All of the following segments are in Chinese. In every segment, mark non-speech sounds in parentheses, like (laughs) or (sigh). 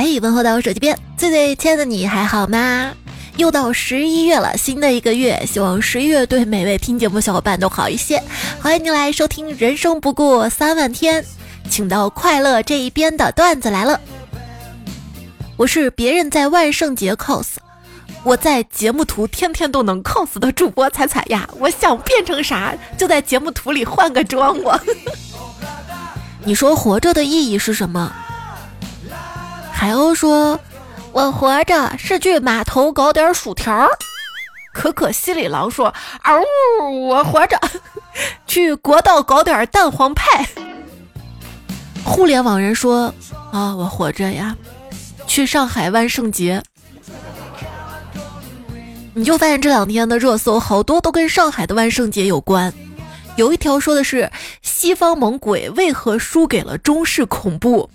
嘿，问候到我手机边，最最亲爱的你还好吗？又到十一月了，新的一个月，希望十一月对每位听节目小伙伴都好一些。欢迎您来收听《人生不过三万天》，请到快乐这一边的段子来了。我是别人在万圣节 cos，我在节目图天天都能 cos 的主播彩彩呀。我想变成啥，就在节目图里换个妆。我，(laughs) 你说活着的意义是什么？海鸥说。我活着是去码头搞点薯条。可可西里狼说：“嗷，我活着去国道搞点蛋黄派。”互联网人说：“啊，我活着呀，去上海万圣节。”你就发现这两天的热搜好多都跟上海的万圣节有关。有一条说的是西方猛鬼为何输给了中式恐怖。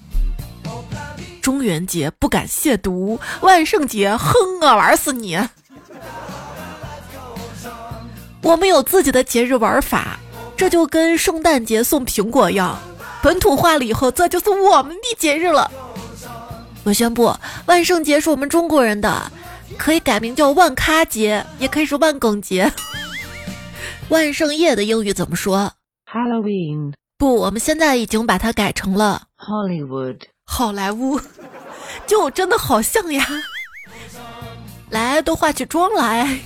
中元节不敢亵渎，万圣节哼啊玩死你！我们有自己的节日玩法，这就跟圣诞节送苹果一样，本土化了以后，这就是我们的节日了。我宣布，万圣节是我们中国人的，可以改名叫万咖节，也可以是万梗节。万圣夜的英语怎么说？Halloween。不，我们现在已经把它改成了 Hollywood。好莱坞，(laughs) 就真的好像呀！来，都化起妆来。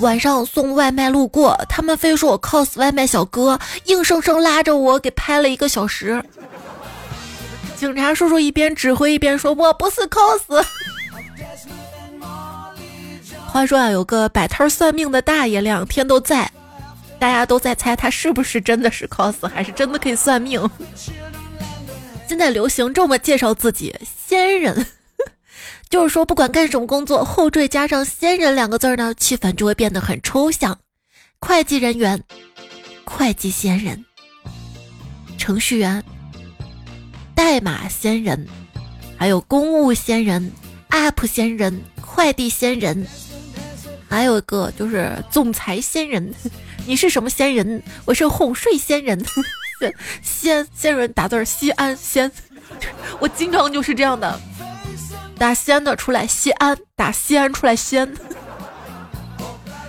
晚上送外卖路过，他们非说我 cos 外卖小哥，硬生生拉着我给拍了一个小时。警察叔叔一边指挥一边说：“我不是 cos。”话说啊，有个摆摊算命的大爷，两天都在，大家都在猜他是不是真的是 cos，还是真的可以算命。现在流行这么介绍自己，仙人，(laughs) 就是说不管干什么工作，后缀加上“仙人”两个字呢，气氛就会变得很抽象。会计人员，会计仙人；程序员，代码仙人；还有公务仙人、app 仙人、快递仙人，还有一个就是总裁仙人。(laughs) 你是什么仙人？我是哄睡仙人。仙仙人打字儿西安仙，(laughs) 我经常就是这样的，打西安的出来西安，打西安出来仙。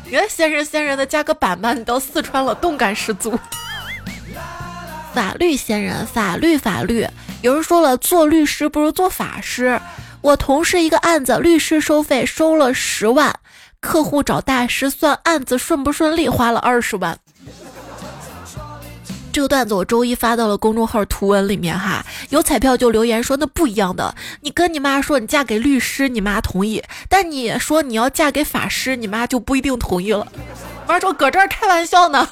你看仙人仙人的加个板板，你到四川了，动感十足。法律仙人，法律法律，有人说了，做律师不如做法师。我同事一个案子，律师收费收了十万，客户找大师算案子顺不顺利，花了二十万。这个段子我周一发到了公众号图文里面哈，有彩票就留言说那不一样的，你跟你妈说你嫁给律师，你妈同意，但你说你要嫁给法师，你妈就不一定同意了。妈说搁这儿开玩笑呢，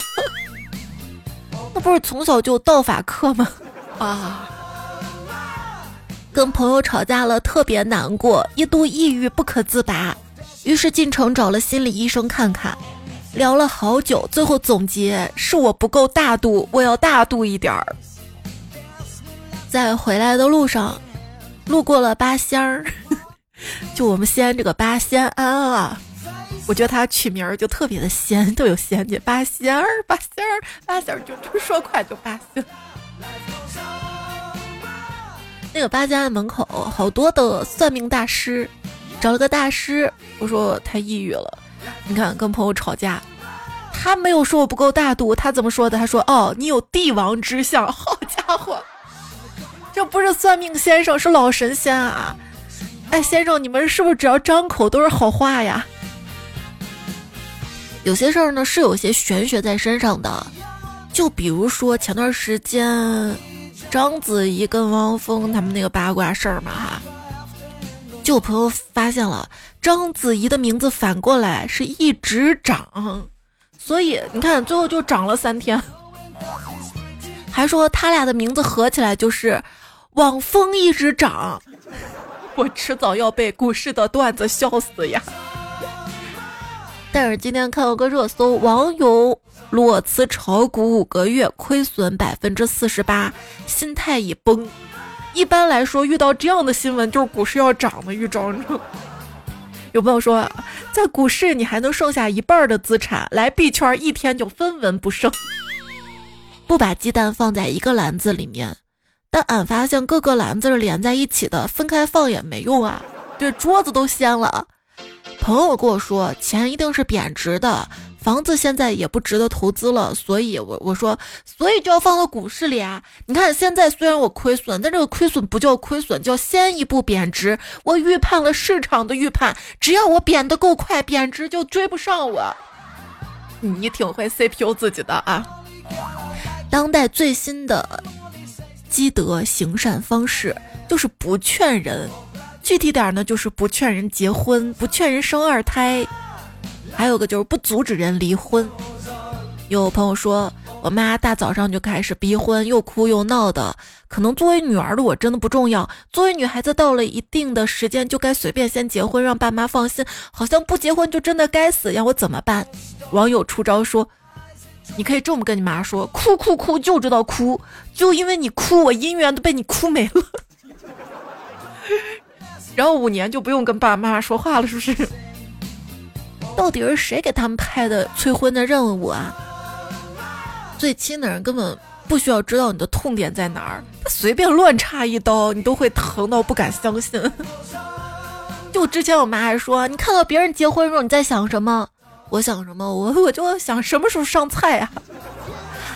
(laughs) 那不是从小就道法课吗？啊，跟朋友吵架了，特别难过，一度抑郁不可自拔，于是进城找了心理医生看看。聊了好久，最后总结是我不够大度，我要大度一点儿。在回来的路上，路过了八仙儿，(laughs) 就我们西安这个八仙庵啊，我觉得它取名儿就特别的仙，都有仙气。八仙儿，八仙儿，八仙儿，就就说快就八仙。那个八仙庵门口好多的算命大师，找了个大师，我说我太抑郁了。你看，跟朋友吵架，他没有说我不够大度，他怎么说的？他说：“哦，你有帝王之相。(laughs) ”好家伙，这不是算命先生，是老神仙啊！哎，先生，你们是不是只要张口都是好话呀？有些事儿呢是有些玄学在身上的，就比如说前段时间章子怡跟汪峰他们那个八卦事儿嘛，哈，就有朋友发现了。章子怡的名字反过来是一直涨，所以你看最后就涨了三天。还说他俩的名字合起来就是网风一直涨，我迟早要被股市的段子笑死呀！但是今天看到个热搜，网友裸辞炒股五个月，亏损百分之四十八，心态已崩。一般来说，遇到这样的新闻，就是股市要涨的预兆。你知道吗有朋友说，在股市你还能剩下一半的资产，来币圈一天就分文不剩。不把鸡蛋放在一个篮子里面，但俺发现各个篮子是连在一起的，分开放也没用啊，这桌子都掀了。朋友跟我说，钱一定是贬值的，房子现在也不值得投资了，所以我我说，所以就要放到股市里啊。你看现在虽然我亏损，但这个亏损不叫亏损，叫先一步贬值。我预判了市场的预判，只要我贬得够快，贬值就追不上我。你挺会 CPU 自己的啊。当代最新的积德行善方式就是不劝人。具体点呢，就是不劝人结婚，不劝人生二胎，还有个就是不阻止人离婚。有朋友说，我妈大早上就开始逼婚，又哭又闹的。可能作为女儿的我真的不重要，作为女孩子到了一定的时间就该随便先结婚，让爸妈放心。好像不结婚就真的该死，让我怎么办？网友出招说，你可以这么跟你妈说：哭哭哭就知道哭，就因为你哭，我姻缘都被你哭没了。(laughs) 然后五年就不用跟爸爸妈妈说话了，是不是？到底是谁给他们派的催婚的任务啊？最亲的人根本不需要知道你的痛点在哪儿，他随便乱插一刀，你都会疼到不敢相信。(laughs) 就之前我妈还说，你看到别人结婚的时候你在想什么？我想什么？我我就想什么时候上菜啊？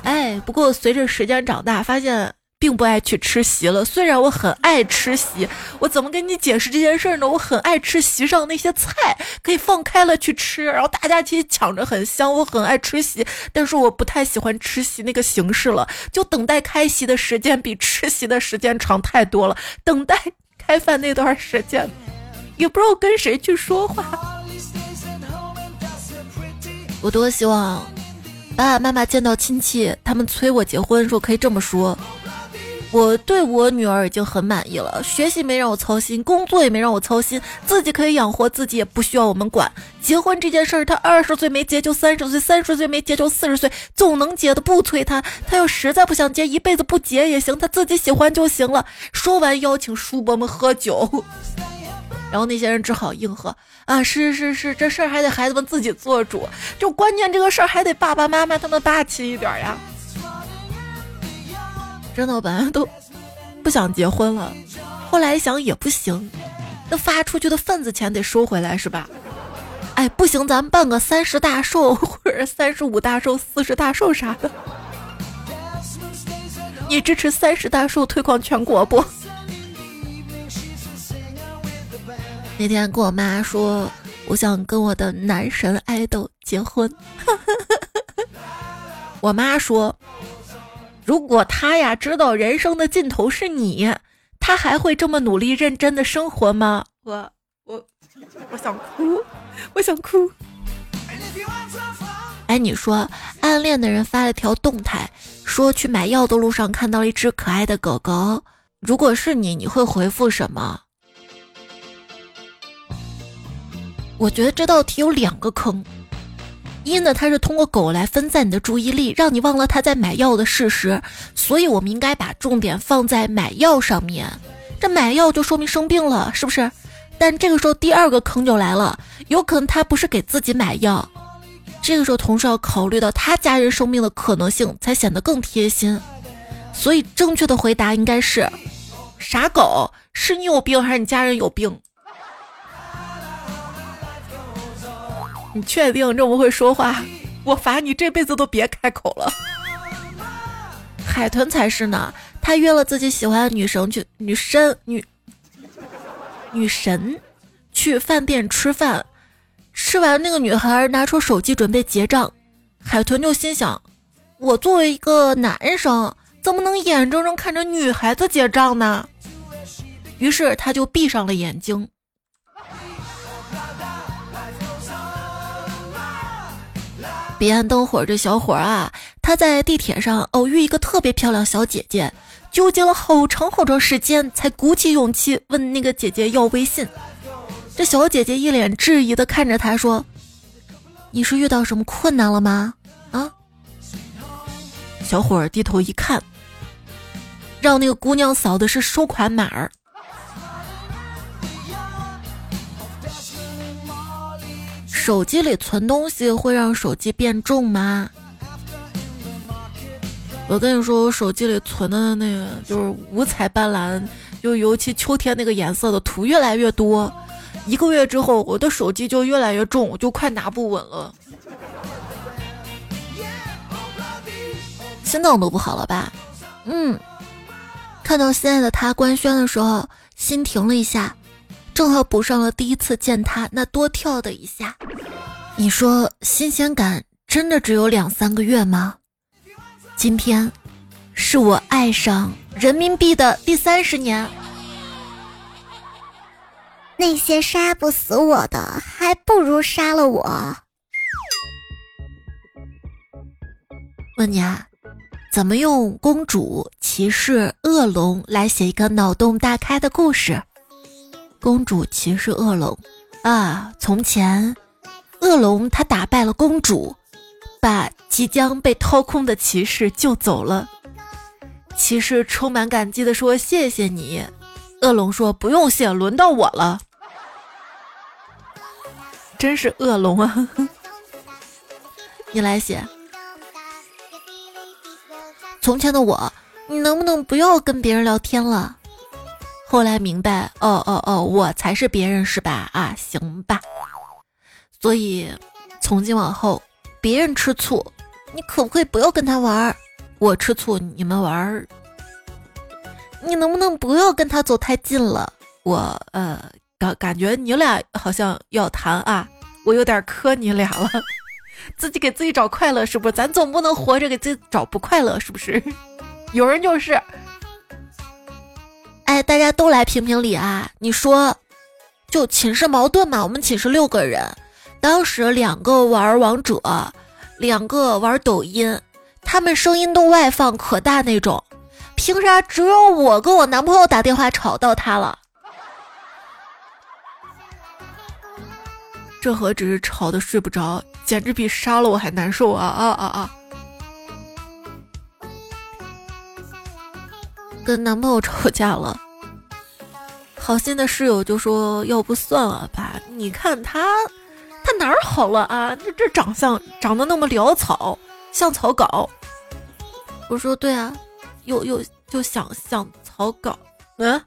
哎，不过随着时间长大，发现。并不爱去吃席了，虽然我很爱吃席，我怎么跟你解释这件事呢？我很爱吃席上那些菜，可以放开了去吃，然后大家其实抢着很香。我很爱吃席，但是我不太喜欢吃席那个形式了，就等待开席的时间比吃席的时间长太多了。等待开饭那段时间，也不知道跟谁去说话。我多希望爸爸妈妈见到亲戚，他们催我结婚，说可以这么说。我对我女儿已经很满意了，学习没让我操心，工作也没让我操心，自己可以养活自己，也不需要我们管。结婚这件事儿，她二十岁没结就三十岁，三十岁没结就四十岁，总能结的，不催她。她要实在不想结，一辈子不结也行，她自己喜欢就行了。说完，邀请叔伯们喝酒，(laughs) 然后那些人只好应和啊，是是是，这事儿还得孩子们自己做主，就关键这个事儿还得爸爸妈妈他们霸气一点呀。真的，我本来都不想结婚了，后来一想也不行，那发出去的份子钱得收回来是吧？哎，不行，咱们办个三十大寿或者三十五大寿、四十大寿啥的。你支持三十大寿推广全国不？(laughs) 那天跟我妈说，我想跟我的男神爱豆结婚，(laughs) 我妈说。如果他呀知道人生的尽头是你，他还会这么努力认真的生活吗？我我我想哭，我想哭。哎，你说暗恋的人发了条动态，说去买药的路上看到了一只可爱的狗狗。如果是你，你会回复什么？我觉得这道题有两个坑。一呢，它是通过狗来分散你的注意力，让你忘了他在买药的事实，所以我们应该把重点放在买药上面。这买药就说明生病了，是不是？但这个时候第二个坑就来了，有可能他不是给自己买药，这个时候同时要考虑到他家人生病的可能性，才显得更贴心。所以正确的回答应该是：傻狗，是你有病还是你家人有病？你确定这么会说话？我罚你这辈子都别开口了。海豚才是呢，他约了自己喜欢的女神去，女神女女神去饭店吃饭，吃完那个女孩拿出手机准备结账，海豚就心想：我作为一个男生，怎么能眼睁睁看着女孩子结账呢？于是他就闭上了眼睛。彼岸灯火，这小伙啊，他在地铁上偶遇一个特别漂亮小姐姐，纠结了好长好长时间，才鼓起勇气问那个姐姐要微信。这小姐姐一脸质疑的看着他说：“你是遇到什么困难了吗？”啊？小伙低头一看，让那个姑娘扫的是收款码儿。手机里存东西会让手机变重吗？我跟你说，我手机里存的那个就是五彩斑斓，就尤其秋天那个颜色的图越来越多。一个月之后，我的手机就越来越重，就快拿不稳了。心脏都不好了吧？嗯。看到心爱的他官宣的时候，心停了一下，正好补上了第一次见他那多跳的一下。你说新鲜感真的只有两三个月吗？今天，是我爱上人民币的第三十年。那些杀不死我的，还不如杀了我。问你啊，怎么用公主、骑士、恶龙来写一个脑洞大开的故事？公主、骑士、恶龙啊！从前，恶龙他打败了公主，把即将被掏空的骑士救走了。骑士充满感激的说：“谢谢你。”恶龙说：“不用谢，轮到我了。”真是恶龙啊！(laughs) 你来写。从前的我，你能不能不要跟别人聊天了？后来明白，哦哦哦，我才是别人是吧？啊，行吧。所以从今往后，别人吃醋，你可不可以不要跟他玩儿？我吃醋，你们玩儿。你能不能不要跟他走太近了？我呃感感觉你俩好像要谈啊，我有点磕你俩了。(laughs) 自己给自己找快乐是不是？咱总不能活着给自己找不快乐是不是？(laughs) 有人就是，哎，大家都来评评理啊！你说，就寝室矛盾嘛？我们寝室六个人，当时两个玩王者，两个玩抖音，他们声音都外放可大那种。凭啥只有我跟我男朋友打电话吵到他了？这何止是吵的睡不着，简直比杀了我还难受啊啊啊啊！跟男朋友吵架了，好心的室友就说：“要不算了吧？你看他，他哪儿好了啊？这这长相长得那么潦草，像草稿。”我说：“对啊。”又又就想像草稿，嗯，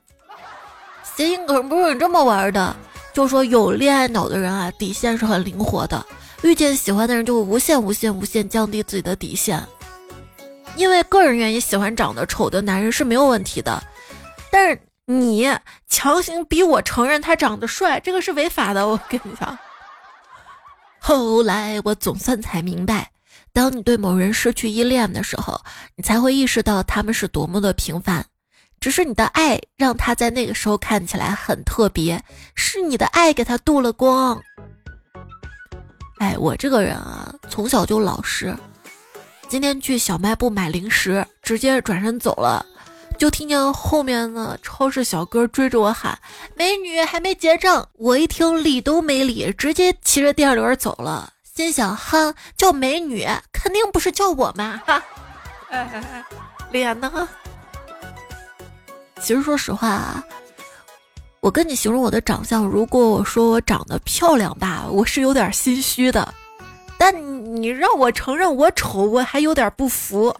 谐音梗不是你这么玩的？就说有恋爱脑的人啊，底线是很灵活的，遇见喜欢的人就会无限无限无限降低自己的底线。因为个人原因喜欢长得丑的男人是没有问题的，但是你强行逼我承认他长得帅，这个是违法的。我跟你讲，后来我总算才明白。当你对某人失去依恋的时候，你才会意识到他们是多么的平凡。只是你的爱让他在那个时候看起来很特别，是你的爱给他镀了光。哎，我这个人啊，从小就老实。今天去小卖部买零食，直接转身走了，就听见后面的超市小哥追着我喊：“美女，还没结账。”我一听理都没理，直接骑着电驴走了。心想哈，叫美女肯定不是叫我嘛哈，(laughs) 脸呢？其实说实话啊，我跟你形容我的长相，如果我说我长得漂亮吧，我是有点心虚的。但你让我承认我丑，我还有点不服。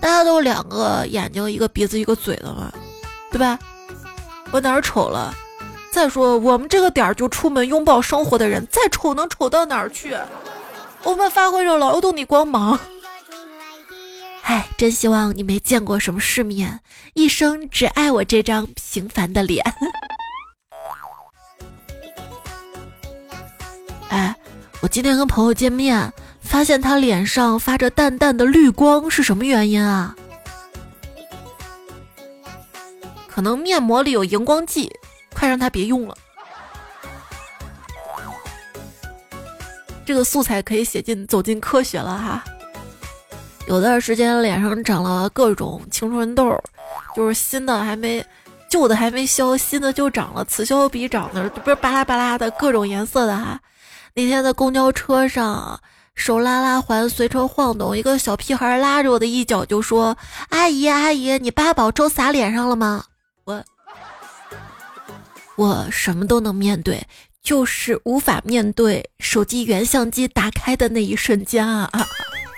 大家都两个眼睛、一个鼻子、一个嘴的嘛，对吧？我哪儿丑了？再说，我们这个点儿就出门拥抱生活的人，再丑能丑到哪儿去？我们发挥着劳动的光芒。唉，真希望你没见过什么世面，一生只爱我这张平凡的脸。(laughs) 哎，我今天跟朋友见面，发现他脸上发着淡淡的绿光，是什么原因啊？可能面膜里有荧光剂。快让他别用了！这个素材可以写进走进科学了哈。有段时间脸上长了各种青春痘，就是新的还没，旧的还没消，新的就长了，此消彼长的，不是巴拉巴拉的各种颜色的哈。那天在公交车上，手拉拉环随车晃动，一个小屁孩拉着我的衣角就说：“阿姨阿姨，你八宝粥洒脸上了吗？”我。我什么都能面对，就是无法面对手机原相机打开的那一瞬间啊！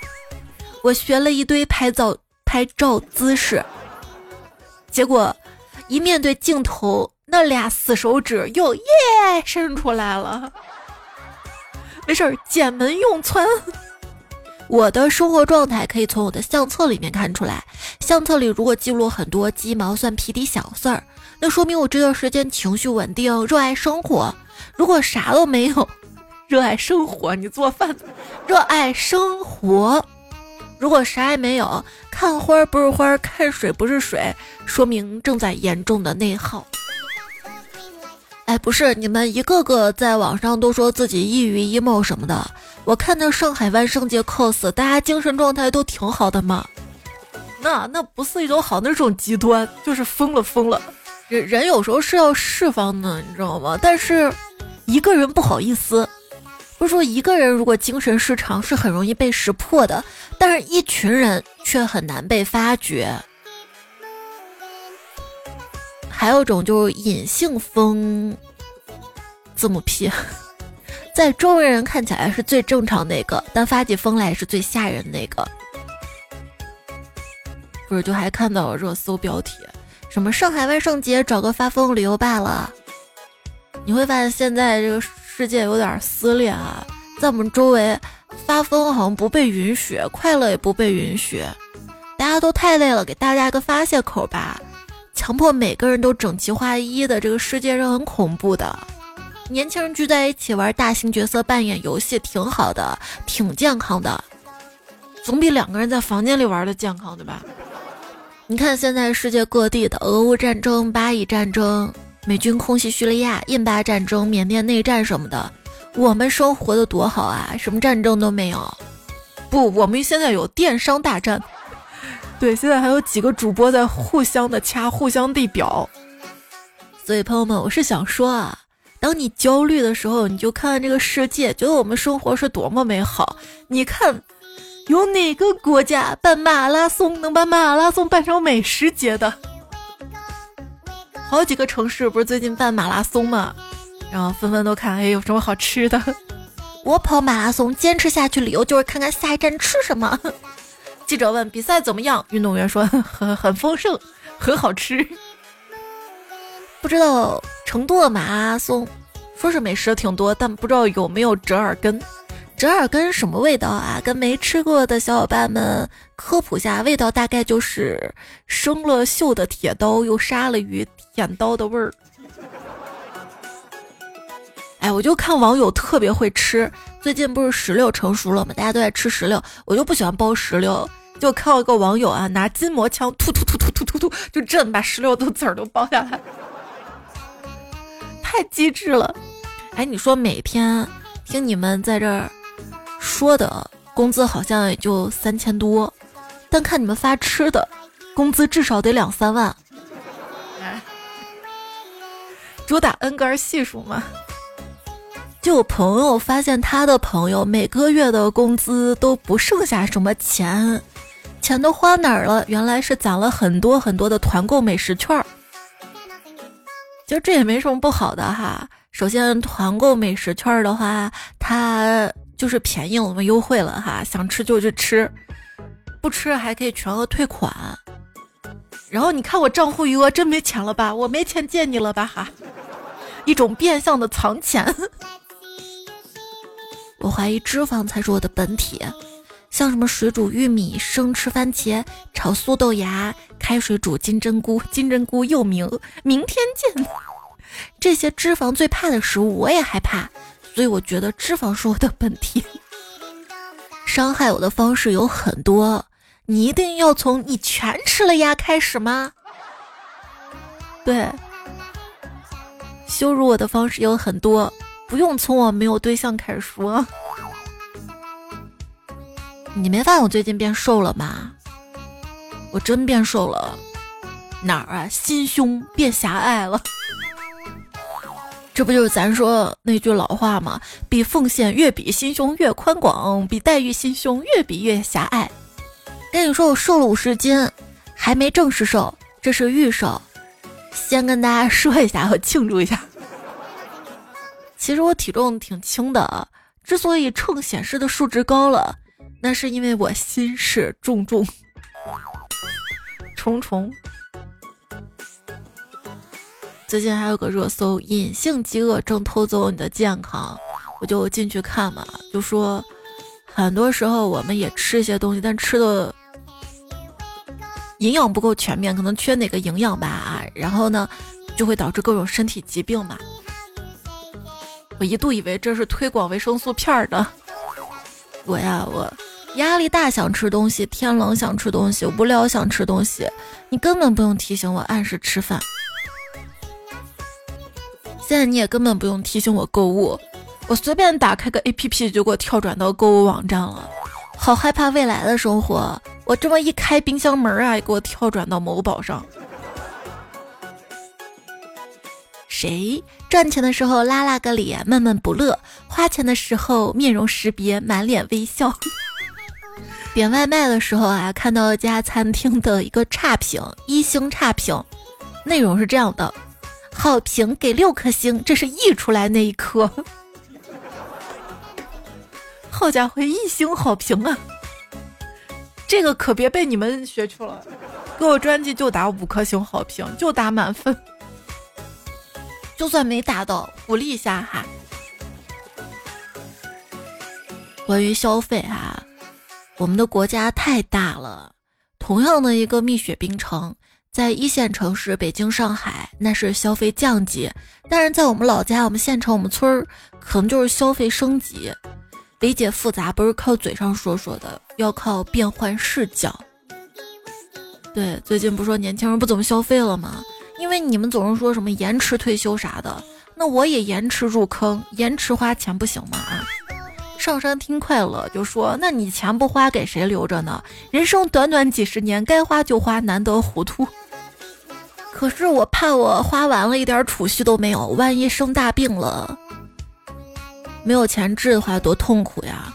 (laughs) 我学了一堆拍照拍照姿势，结果一面对镜头，那俩死手指又耶伸出来了。没事儿，简门用窜。我的生活状态可以从我的相册里面看出来。相册里如果记录很多鸡毛蒜皮的小事儿，那说明我这段时间情绪稳定，热爱生活。如果啥都没有，热爱生活，你做饭，热爱生活。如果啥也没有，看花不是花，看水不是水，说明正在严重的内耗。哎，不是，你们一个个在网上都说自己抑郁 emo 什么的。我看那上海万圣节 cos，大家精神状态都挺好的嘛。那那不是一种好，那是种极端，就是疯了疯了。人人有时候是要释放的，你知道吗？但是一个人不好意思，不是说一个人如果精神失常是很容易被识破的，但是一群人却很难被发觉。还有种就是隐性疯，字母 P，在周围人看起来是最正常那个，但发起疯来是最吓人那个。不是，就还看到热搜标题，什么上海万圣节找个发疯理由罢了。你会发现现在这个世界有点撕裂啊，在我们周围发疯好像不被允许，快乐也不被允许，大家都太累了，给大家一个发泄口吧。强迫每个人都整齐划一的这个世界是很恐怖的。年轻人聚在一起玩大型角色扮演游戏挺好的，挺健康的，总比两个人在房间里玩的健康，对吧？你看现在世界各地的俄乌战争、巴以战争、美军空袭叙利亚、印巴战争、缅甸内战什么的，我们生活的多好啊，什么战争都没有。不，我们现在有电商大战。对，现在还有几个主播在互相的掐，互相地表。所以朋友们，我是想说啊，当你焦虑的时候，你就看看这个世界，觉得我们生活是多么美好。你看，有哪个国家办马拉松能把马拉松办成美食节的？好几个城市不是最近办马拉松吗？然后纷纷都看，哎，有什么好吃的？(laughs) 我跑马拉松坚持下去，理由就是看看下一站吃什么。记者问：“比赛怎么样？”运动员说：“ (laughs) 很很丰盛，很好吃。”不知道成都的马拉松，说是美食挺多，但不知道有没有折耳根。折耳根什么味道啊？跟没吃过的小伙伴们科普下，味道大概就是生了锈的铁刀又杀了鱼舔刀的味儿。哎，我就看网友特别会吃。最近不是石榴成熟了吗？大家都在吃石榴，我就不喜欢剥石榴。就看到一个网友啊，拿筋膜枪突突突突突突突，就震把石榴的籽儿都剥下来，太机智了。哎，你说每天听你们在这儿说的工资好像也就三千多，但看你们发吃的，工资至少得两三万。主打恩格尔系数嘛。就有朋友发现，他的朋友每个月的工资都不剩下什么钱，钱都花哪儿了？原来是攒了很多很多的团购美食券儿。其实这也没什么不好的哈。首先，团购美食券儿的话，它就是便宜了嘛，优惠了哈，想吃就去吃，不吃还可以全额退款。然后你看我账户余额真没钱了吧？我没钱借你了吧？哈，一种变相的藏钱。我怀疑脂肪才是我的本体，像什么水煮玉米、生吃番茄、炒素豆芽、开水煮金针菇，金针菇又名明天见。(laughs) 这些脂肪最怕的食物，我也害怕，所以我觉得脂肪是我的本体。(laughs) 伤害我的方式有很多，你一定要从你全吃了呀开始吗？对，羞辱我的方式有很多。不用从我没有对象开始说。你没发现我最近变瘦了吗？我真变瘦了，哪儿啊？心胸变狭隘了。这不就是咱说那句老话吗？比奉献越比心胸越宽广，比待遇心胸越比越狭隘。跟你说，我瘦了五十斤，还没正式瘦，这是预瘦。先跟大家说一下，我庆祝一下。其实我体重挺轻的啊，之所以秤显示的数值高了，那是因为我心事重重重重。最近还有个热搜，隐性饥饿正偷走你的健康，我就进去看嘛，就说很多时候我们也吃一些东西，但吃的营养不够全面，可能缺哪个营养吧啊，然后呢就会导致各种身体疾病嘛。我一度以为这是推广维生素片的，我呀我。压力大想吃东西，天冷想吃东西，无聊想吃东西，你根本不用提醒我按时吃饭。现在你也根本不用提醒我购物，我随便打开个 A P P 就给我跳转到购物网站了。好害怕未来的生活，我这么一开冰箱门啊，给我跳转到某宝上。谁赚钱的时候拉拉个脸，闷闷不乐；花钱的时候面容识别，满脸微笑。(laughs) 点外卖的时候啊，看到一家餐厅的一个差评，一星差评，内容是这样的：好评给六颗星，这是溢出来那一颗。(laughs) 好家伙，一星好评啊！这个可别被你们学去了，给我专辑就打五颗星好评，就打满分，就算没打到，鼓励一下哈。关于消费哈。我们的国家太大了，同样的一个蜜雪冰城，在一线城市北京、上海，那是消费降级；但是在我们老家、我们县城、我们村儿，可能就是消费升级。理解复杂不是靠嘴上说说的，要靠变换视角。对，最近不说年轻人不怎么消费了吗？因为你们总是说什么延迟退休啥的，那我也延迟入坑，延迟花钱不行吗？啊？上山听快乐就说：“那你钱不花给谁留着呢？人生短短几十年，该花就花，难得糊涂。可是我怕我花完了，一点储蓄都没有，万一生大病了，没有钱治的话，多痛苦呀！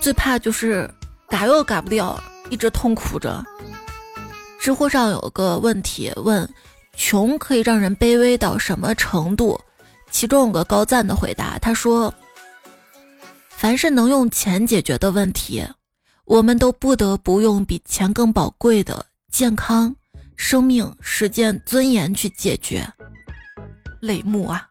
最怕就是改又改不掉，一直痛苦着。”知乎上有个问题问：“穷可以让人卑微到什么程度？”其中有个高赞的回答，他说。凡是能用钱解决的问题，我们都不得不用比钱更宝贵的健康、生命、时间、尊严去解决。泪目啊！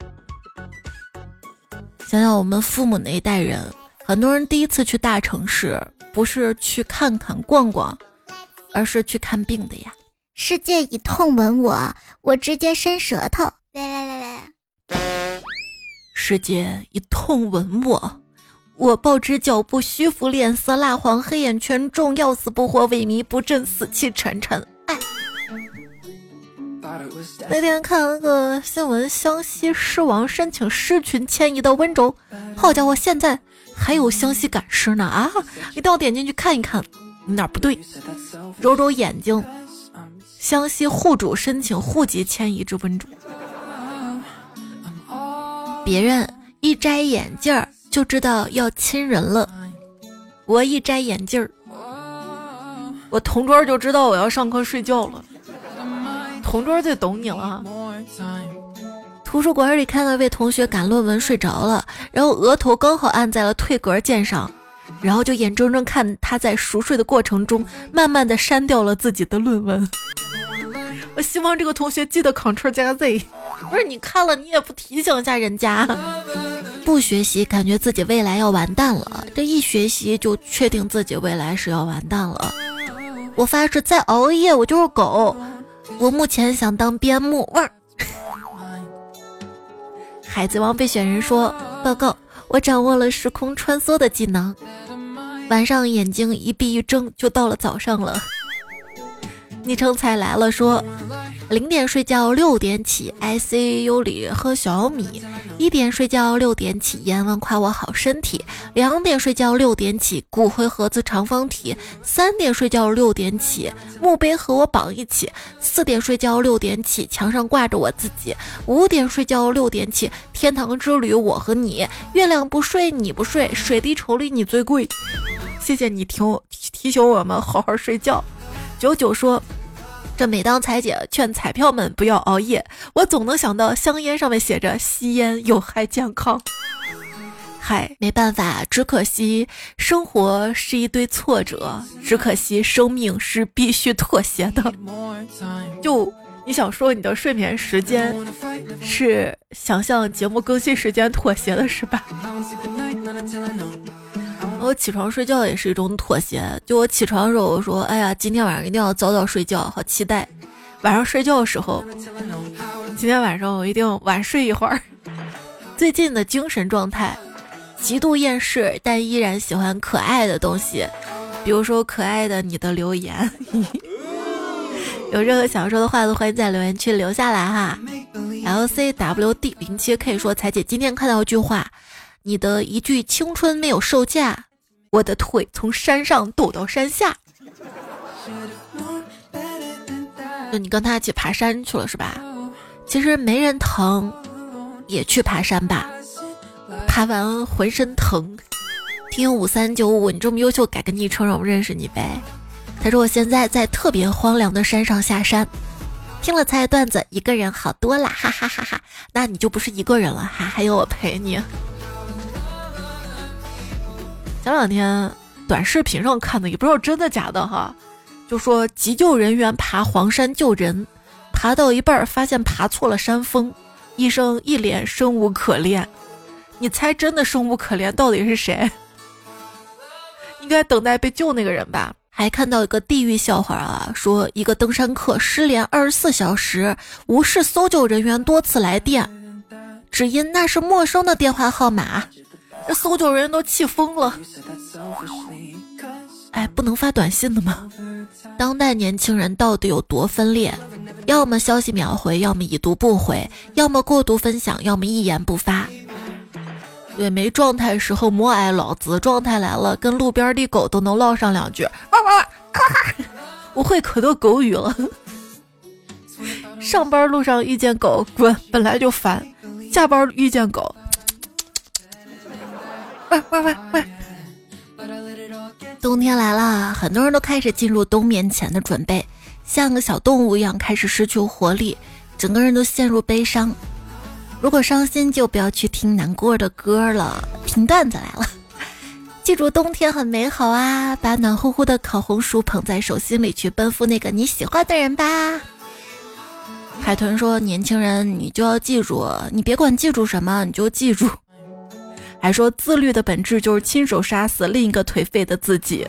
想想我们父母那一代人，很多人第一次去大城市，不是去看看逛逛，而是去看病的呀。世界以痛吻我，我直接伸舌头。来来来来，世界以痛吻我。我报之脚步虚浮，脸色蜡黄，黑眼圈重，要死不活，萎靡不振，死气沉沉。哎，那天看了个新闻，湘西狮王申请狮群迁移到温州。好家伙，现在还有湘西赶尸呢啊！一定要点进去看一看，哪不对？揉揉眼睛，湘西户主申请户籍迁移至温州。别人一摘眼镜儿。就知道要亲人了。我一摘眼镜儿，我同桌就知道我要上课睡觉了。同桌最懂你了。图书馆里看到一位同学赶论文睡着了，然后额头刚好按在了退格键上，然后就眼睁睁看他在熟睡的过程中，慢慢的删掉了自己的论文。我希望这个同学记得 Ctrl 加 Z。不是你看了，你也不提醒一下人家。(laughs) 不学习，感觉自己未来要完蛋了；这一学习，就确定自己未来是要完蛋了。我发誓，再熬夜，我就是狗。我目前想当边牧。味儿。海贼王备选人说：“报告，我掌握了时空穿梭的技能。晚上眼睛一闭一睁，就到了早上了。”昵称才来了，说零点睡觉，六点起，ICU 里喝小米；一点睡觉，六点起，阎王夸我好身体；两点睡觉，六点起，骨灰盒子长方体；三点睡觉，六点起，墓碑和我绑一起；四点睡觉，六点起，墙上挂着我自己；五点睡觉，六点起，天堂之旅我和你；月亮不睡你不睡，水滴筹里你最贵。谢谢你提提醒我们好好睡觉。九九说：“这每当彩姐劝彩票们不要熬夜，我总能想到香烟上面写着吸烟有害健康。嗨，没办法，只可惜生活是一堆挫折，只可惜生命是必须妥协的。就你想说你的睡眠时间是想向节目更新时间妥协的是吧？我起床睡觉也是一种妥协。就我起床的时候，我说：“哎呀，今天晚上一定要早早睡觉，好期待。”晚上睡觉的时候，今天晚上我一定晚睡一会儿。(laughs) 最近的精神状态，极度厌世，但依然喜欢可爱的东西，比如说可爱的你的留言。(laughs) 有任何想说的话，都欢迎在留言区留下来哈。L C W D 零七 K 说：“彩姐今天看到一句话，你的一句青春没有售价。”我的腿从山上抖到山下，就你跟他一起爬山去了是吧？其实没人疼，也去爬山吧，爬完浑身疼。听五三九五，你这么优秀，改个昵称让我认识你呗。他说我现在在特别荒凉的山上下山，听了猜段子，一个人好多啦，哈哈哈哈。那你就不是一个人了，还还有我陪你。前两天短视频上看的，也不知道真的假的哈，就说急救人员爬黄山救人，爬到一半发现爬错了山峰，医生一脸生无可恋。你猜真的生无可恋到底是谁？应该等待被救那个人吧。还看到一个地狱笑话啊，说一个登山客失联二十四小时，无视搜救人员多次来电，只因那是陌生的电话号码。这搜救人员都气疯了，哎，不能发短信的吗？当代年轻人到底有多分裂？要么消息秒回，要么已读不回，要么过度分享，要么一言不发。对，没状态时候莫爱老子，状态来了，跟路边的狗都能唠上两句。(laughs) 我会可多狗语了。上班路上遇见狗，滚，本来就烦；下班遇见狗。喂喂喂喂！冬天来了，很多人都开始进入冬眠前的准备，像个小动物一样开始失去活力，整个人都陷入悲伤。如果伤心，就不要去听难过的歌了。听段子来了，记住冬天很美好啊！把暖乎乎的烤红薯捧在手心里，去奔赴那个你喜欢的人吧。海豚说：“年轻人，你就要记住，你别管记住什么，你就记住。”还说自律的本质就是亲手杀死另一个颓废的自己，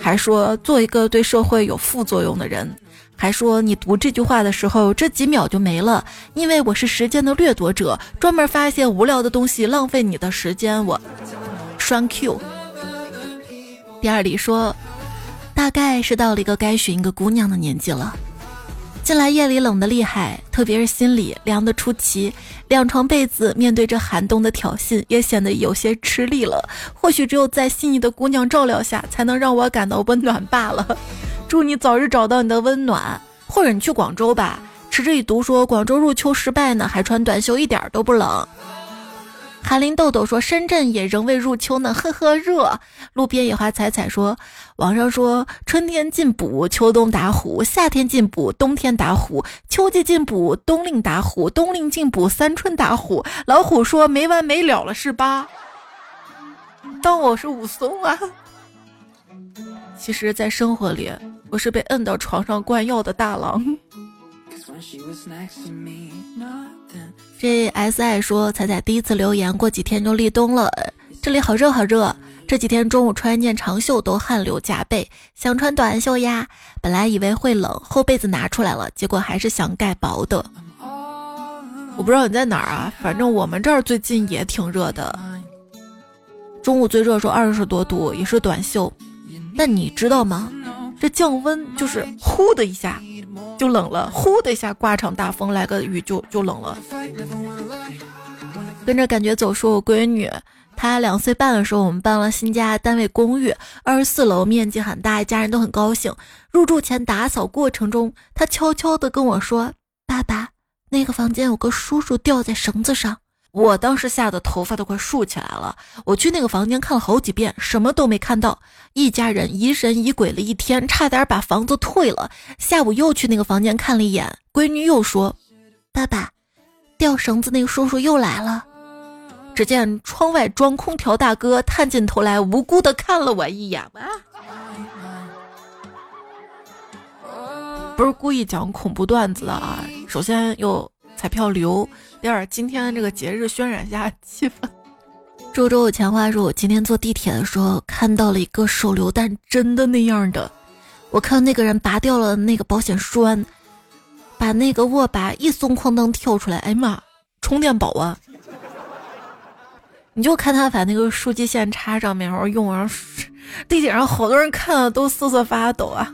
还说做一个对社会有副作用的人，还说你读这句话的时候这几秒就没了，因为我是时间的掠夺者，专门发现无聊的东西浪费你的时间。我双 Q。第二里说，大概是到了一个该寻一个姑娘的年纪了。近来夜里冷得厉害，特别是心里凉得出奇，两床被子面对着寒冬的挑衅，也显得有些吃力了。或许只有在心仪的姑娘照料下，才能让我感到温暖罢了。祝你早日找到你的温暖，或者你去广州吧。持之以读说广州入秋失败呢，还穿短袖一点都不冷。韩林豆豆说：“深圳也仍未入秋呢，呵呵热。”路边野花采采说：“网上说春天进补，秋冬打虎；夏天进补，冬天打虎；秋季进补，冬令打虎；冬令进补，三春打虎。”老虎说：“没完没了了是吧？”当我是武松啊！其实，在生活里，我是被摁到床上灌药的大郎。这 S I 说彩彩第一次留言，过几天就立冬了，这里好热好热。这几天中午穿一件长袖都汗流浃背，想穿短袖呀。本来以为会冷，厚被子拿出来了，结果还是想盖薄的。我不知道你在哪儿啊，反正我们这儿最近也挺热的。中午最热时候二十多度，也是短袖。但你知道吗？这降温就是呼的一下。就冷了，呼的一下刮场大风，来个雨就就冷了。跟着感觉走，说我闺女，她两岁半的时候，我们搬了新家，单位公寓，二十四楼，面积很大，一家人都很高兴。入住前打扫过程中，她悄悄的跟我说：“爸爸，那个房间有个叔叔吊在绳子上。”我当时吓得头发都快竖起来了。我去那个房间看了好几遍，什么都没看到。一家人疑神疑鬼了一天，差点把房子退了。下午又去那个房间看了一眼，闺女又说：“爸爸，吊绳子那个叔叔又来了。”只见窗外装空调大哥探进头来，无辜的看了我一眼。啊，不是故意讲恐怖段子的啊！首先有彩票流，第二今天这个节日渲染一下气氛。周周有钱花说，我今天坐地铁的时候看到了一个手榴弹，真的那样的。我看那个人拔掉了那个保险栓，把那个握把一松，哐当跳出来，哎呀妈，充电宝啊！你就看他把那个数据线插上面，然后用，然后地铁上好多人看了都瑟瑟发抖啊。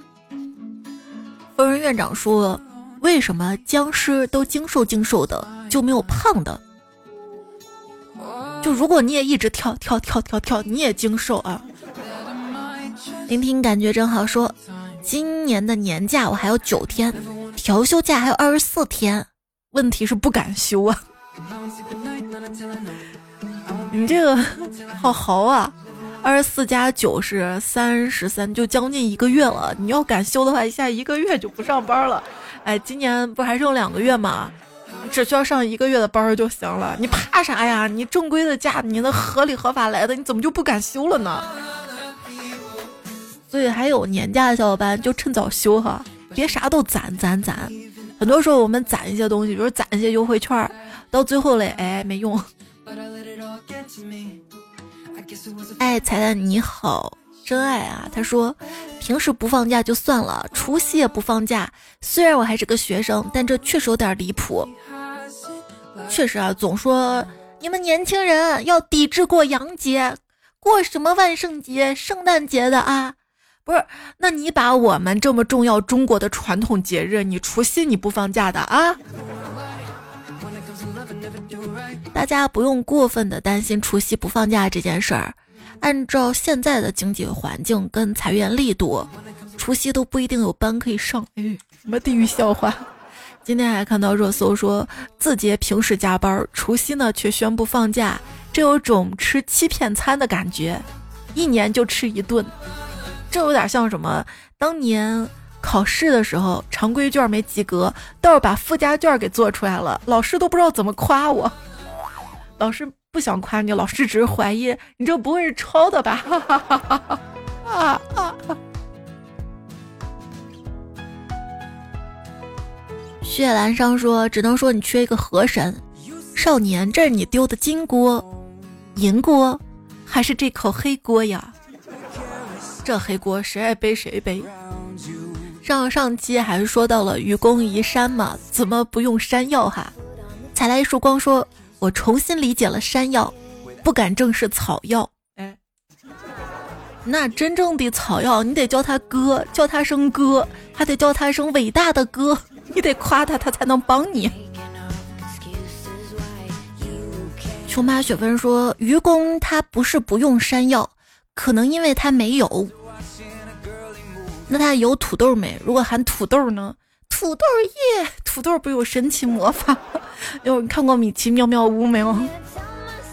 疯人院长说：“为什么僵尸都精瘦精瘦的，就没有胖的？就如果你也一直跳跳跳跳跳，你也精瘦啊。”聆听感觉真好。说今年的年假我还有九天，调休假还有二十四天，问题是不敢休啊。(laughs) 你这个好豪啊！二十四加九是三十三，就将近一个月了。你要敢休的话，一下一个月就不上班了。哎，今年不还剩两个月吗？只需要上一个月的班就行了。你怕啥呀？你正规的假，你那合理合法来的，你怎么就不敢休了呢？所以还有年假的小伙伴就趁早休哈，别啥都攒攒攒。很多时候我们攒一些东西，比如攒一些优惠券，到最后嘞，哎，没用。哎，彩蛋你好，真爱啊！他说，平时不放假就算了，除夕也不放假。虽然我还是个学生，但这确实有点离谱。确实啊，总说你们年轻人要抵制过洋节，过什么万圣节、圣诞节的啊？不是，那你把我们这么重要中国的传统节日，你除夕你不放假的啊？大家不用过分的担心除夕不放假这件事儿。按照现在的经济环境跟裁员力度，除夕都不一定有班可以上。哎，什么地狱笑话？今天还看到热搜说，字节平时加班，除夕呢却宣布放假，这有种吃欺骗餐的感觉，一年就吃一顿。这有点像什么？当年考试的时候，常规卷没及格，倒是把附加卷给做出来了，老师都不知道怎么夸我。老师不想夸你，老师只是怀疑你这不会是抄的吧？啊啊！血兰上说，只能说你缺一个河神。少年，这是你丢的金锅、银锅，还是这口黑锅呀？这黑锅谁爱背谁背。上上期还是说到了愚公移山嘛，怎么不用山药哈？采来一束光说。我重新理解了山药，不敢正视草药。哎，(laughs) 那真正的草药，你得叫他哥，叫他声哥，还得叫他声伟大的哥，你得夸他，他才能帮你。琼妈雪芬说，愚公他不是不用山药，可能因为他没有。那他有土豆没？如果喊土豆呢？土豆耶，土豆不有神奇魔法？(laughs) 有你看过米奇妙妙屋没有？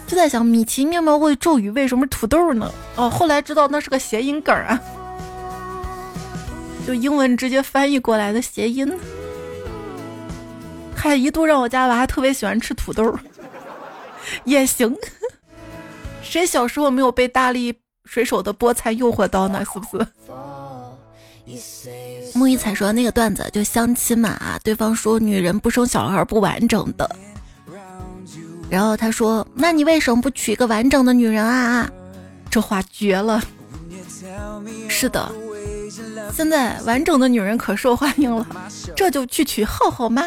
就在想米奇妙妙屋的咒语为什么土豆呢？哦，后来知道那是个谐音梗啊，就英文直接翻译过来的谐音。还一度让我家娃特别喜欢吃土豆，(laughs) 也行。谁小时候没有被大力水手的菠菜诱惑到呢？是不是？木一彩说那个段子就相亲嘛，对方说女人不生小孩不完整的，然后他说那你为什么不娶一个完整的女人啊？这话绝了。是的，现在完整的女人可受欢迎了，这就去娶浩浩妈。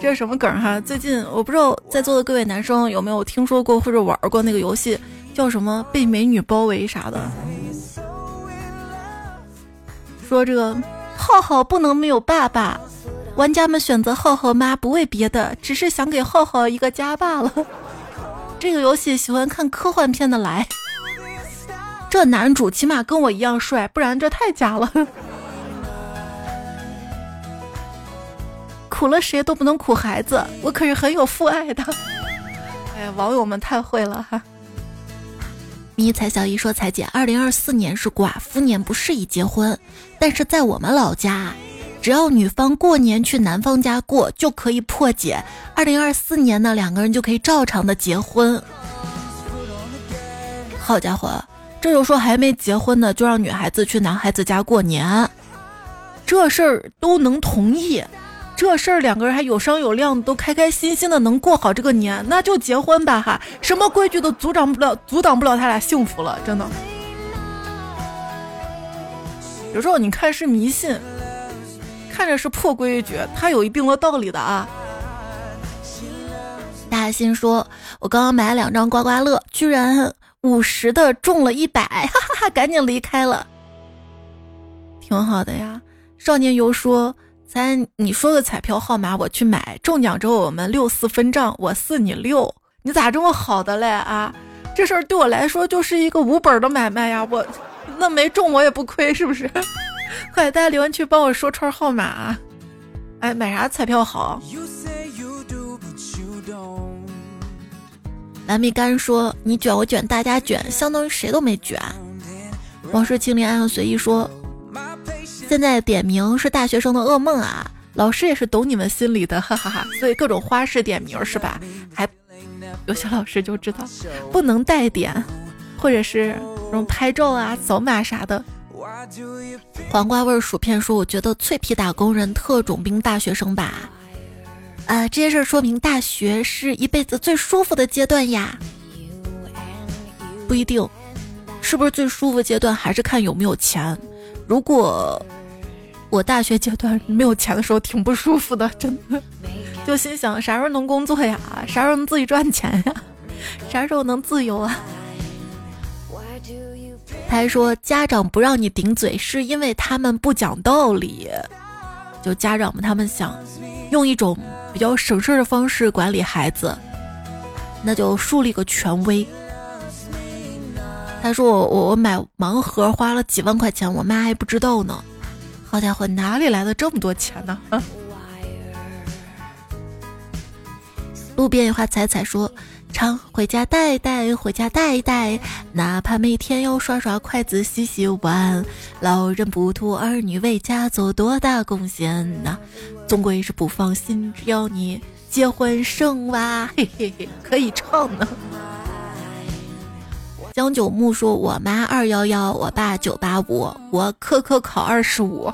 这是什么梗哈？最近我不知道在座的各位男生有没有听说过或者玩过那个游戏，叫什么被美女包围啥的。说这个浩浩不能没有爸爸，玩家们选择浩浩妈不为别的，只是想给浩浩一个家罢了。这个游戏喜欢看科幻片的来，这男主起码跟我一样帅，不然这太假了。苦了谁都不能苦孩子，我可是很有父爱的。哎，网友们太会了哈。迷彩小姨说：“彩姐，二零二四年是寡妇年，不适宜结婚。但是在我们老家，只要女方过年去男方家过，就可以破解。二零二四年呢，两个人就可以照常的结婚。好家伙，这就说还没结婚呢，就让女孩子去男孩子家过年，这事儿都能同意，这事儿两个人还有商有量，都开开心心的能过好这个年，那就结婚吧哈，什么规矩都阻挡不了，阻挡不了他俩幸福了，真的。有时候你看是迷信，看着是破规矩，它有一定的道理的啊。大新说：“我刚刚买了两张刮刮乐，居然。”五十的中了一百，(laughs) 哈哈哈！赶紧离开了，挺好的呀。少年游说：“咱你说个彩票号码，我去买。中奖之后我们六四分账，我四你六。你咋这么好的嘞啊？这事儿对我来说就是一个无本的买卖呀。我那没中我也不亏，是不是？(laughs) 快，大家留言区帮我说串号码。哎，买啥彩票好？”蓝蜜柑说：“你卷我卷，大家卷，相当于谁都没卷。”往事清零，安安随意说：“现在点名是大学生的噩梦啊！老师也是懂你们心里的，哈哈哈。所以各种花式点名是吧？还有些老师就知道不能带点，或者是拍照啊、扫码啥的。”黄瓜味薯片说：“我觉得脆皮打工人、特种兵大学生吧。”啊，这些事儿说明大学是一辈子最舒服的阶段呀。不一定，是不是最舒服阶段还是看有没有钱。如果我大学阶段没有钱的时候，挺不舒服的，真的。就心想啥时候能工作呀？啥时候能自己赚钱呀？啥时候能自由啊？他说家长不让你顶嘴，是因为他们不讲道理。就家长们他们想用一种。比较省事的方式管理孩子，那就树立个权威。他说我我我买盲盒花了几万块钱，我妈还不知道呢。好家伙，哪里来的这么多钱呢？(laughs) 路边野花采采说。常回家带带，回家带带，哪怕每天要刷刷筷子、洗洗碗。老人不图儿女为家做多大贡献呐，总归是不放心。只要你结婚生娃，(laughs) 嘿嘿嘿，可以唱呢。江九木说：“我妈二幺幺，我爸九八五，我科科考二十五。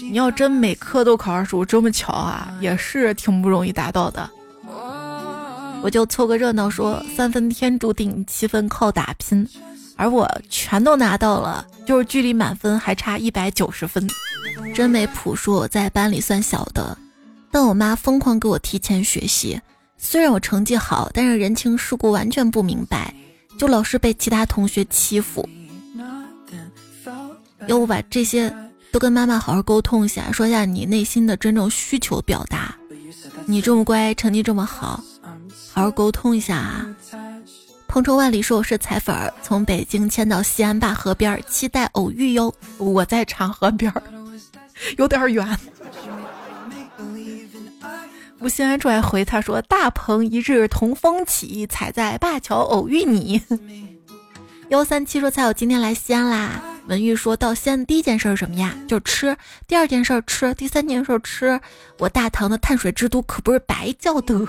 你要真每科都考二十五，这么巧啊，也是挺不容易达到的。”我就凑个热闹说三分天注定，七分靠打拼，而我全都拿到了，就是距离满分还差一百九十分。真没谱，说我在班里算小的，但我妈疯狂给我提前学习。虽然我成绩好，但是人情世故完全不明白，就老是被其他同学欺负。要不把这些都跟妈妈好好沟通一下，说一下你内心的真正需求表达。你这么乖，成绩这么好。好好沟通一下啊！鹏程万里说我是彩粉儿，从北京迁到西安灞河边，期待偶遇哟。我在长河边，(laughs) 有点远。吴心安出来回他说：“大鹏一日同风起，踩在灞桥偶遇你。”幺三七说：“才有今天来西安啦。”文玉说到西安第一件事是什么呀？就吃。第二件事吃。第三件事吃。我大唐的碳水之都可不是白叫的。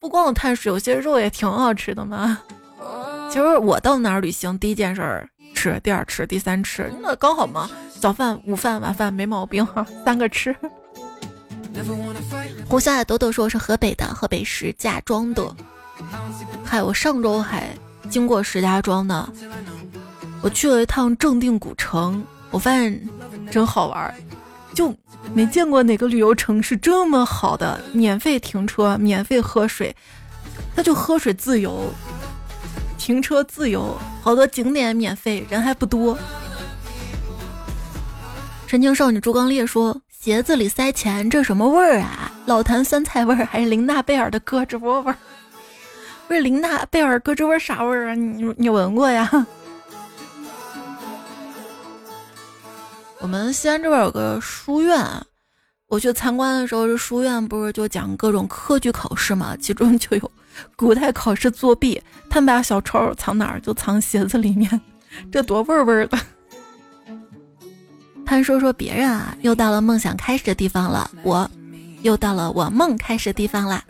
不光有碳水，有些肉也挺好吃的嘛。其实我到哪儿旅行，第一件事儿吃，第二吃，第三吃，那刚好嘛。早饭、午饭、晚饭没毛病，三个吃。胡小海朵朵说我是河北的，河北石家庄的。嗨，我上周还经过石家庄呢，我去了一趟正定古城，我发现真好玩，就。没见过哪个旅游城市这么好的，免费停车，免费喝水，那就喝水自由，停车自由，好多景点免费，人还不多。纯情少女朱刚烈说：“鞋子里塞钱，这什么味儿啊？老坛酸菜味儿还是林娜贝尔的胳肢窝味儿？(laughs) 不是林娜贝尔胳肢窝啥味儿啊？你你闻过呀？”我们西安这边有个书院，我去参观的时候，这书院不是就讲各种科举考试嘛？其中就有古代考试作弊，他们把小抄藏哪儿？就藏鞋子里面，这多味儿味儿的！潘说说别人啊，又到了梦想开始的地方了，我又到了我梦开始的地方啦。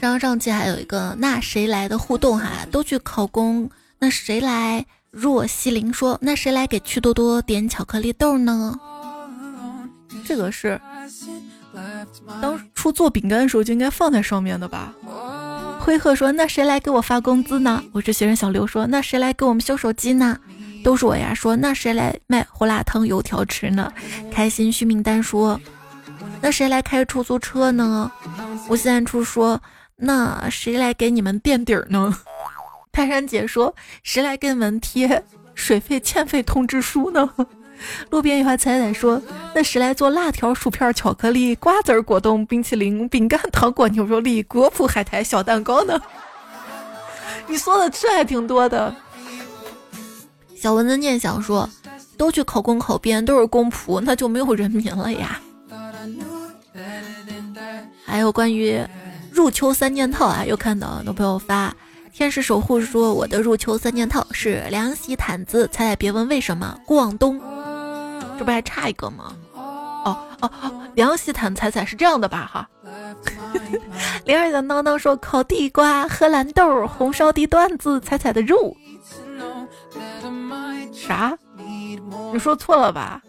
上上期还有一个那谁来的互动哈，都去考公，那谁来？若西林说，那谁来给趣多多点巧克力豆呢？这个是当初做饼干的时候就应该放在上面的吧？灰鹤说，那谁来给我发工资呢？我是学生小刘说，那谁来给我们修手机呢？都是我呀。说那谁来卖胡辣汤油条吃呢？开心续命丹说，那谁来开出租车呢？吴现初说。那谁来给你们垫底儿呢？泰山姐说：“谁来给你们贴水费欠费通知书呢？” (laughs) 路边野花彩彩说：“那谁来做辣条、薯片、巧克力、瓜子、果冻、冰淇淋、饼干、糖果、牛肉粒、果脯、海苔、小蛋糕呢？” (laughs) 你说的这还挺多的。小蚊子念想说：“都去考公考编，都是公仆，那就没有人民了呀。”还有关于。入秋三件套啊！又看到很多朋友发天使守护说我的入秋三件套是凉席毯子，彩彩别问为什么。广东，这不还差一个吗？哦哦哦，凉席毯彩彩是这样的吧？哈，(laughs) 灵儿的当当说烤地瓜、荷兰豆、红烧地段子，彩彩的肉。啥？你说错了吧？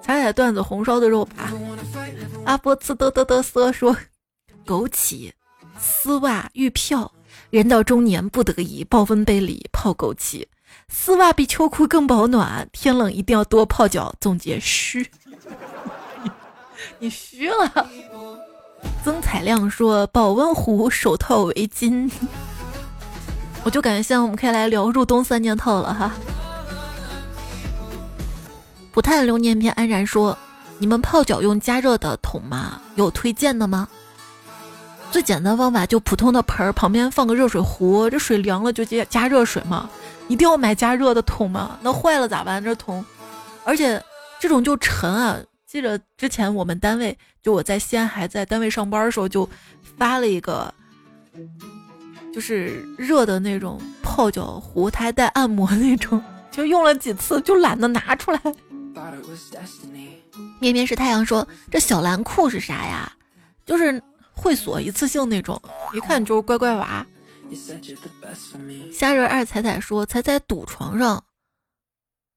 彩彩段子红烧的肉吧？阿波茨嘚嘚嘚瑟说枸杞。丝袜玉票，人到中年不得已，保温杯里泡枸杞。丝袜比秋裤更保暖，天冷一定要多泡脚。总结虚，(laughs) 你虚了。曾彩亮说：保温壶、手套、围巾。我就感觉现在我们可以来聊入冬三件套了哈。不叹流年篇安然说：你们泡脚用加热的桶吗？有推荐的吗？最简单方法就普通的盆儿旁边放个热水壶，这水凉了就加加热水嘛。一定要买加热的桶吗？那坏了咋办？这桶，而且这种就沉啊。记得之前我们单位，就我在西安还在单位上班的时候，就发了一个，就是热的那种泡脚壶，它还带按摩那种，就用了几次就懒得拿出来。面面是太阳说这小蓝裤是啥呀？就是。会所一次性那种，一看就是乖乖娃。虾仁二彩彩说：“彩彩赌床上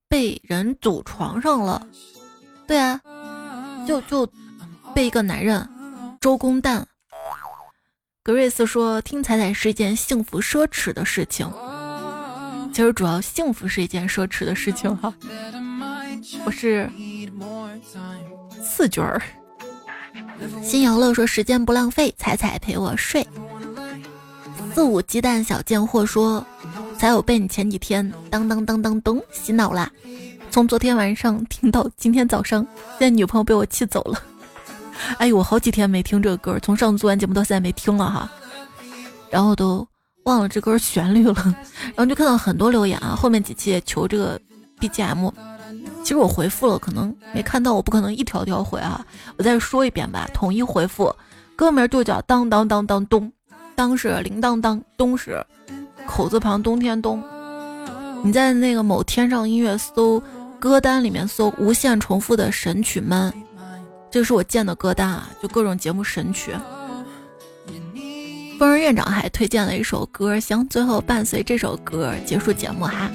被人堵床上了。”对啊，就就被一个男人周公旦。格瑞斯说：“听彩彩是一件幸福奢侈的事情。”其实主要幸福是一件奢侈的事情哈。我是四角儿。新瑶乐说：“时间不浪费，彩彩陪我睡。”四五鸡蛋小贱货说：“才有被你前几天当当当当咚洗脑啦，从昨天晚上听到今天早上，现在女朋友被我气走了。哎呦，我好几天没听这个歌，从上次做完节目到现在没听了哈，然后都忘了这歌旋律了，然后就看到很多留言啊，后面几期求这个 BGM。”其实我回复了，可能没看到，我不可能一条条回啊。我再说一遍吧，统一回复，歌名就叫当当当当咚，当是铃当当，咚是口字旁冬天冬。你在那个某天上音乐搜歌单里面搜无限重复的神曲们，这是我建的歌单啊，就各种节目神曲。疯人院长还推荐了一首歌，行，最后伴随这首歌结束节目哈。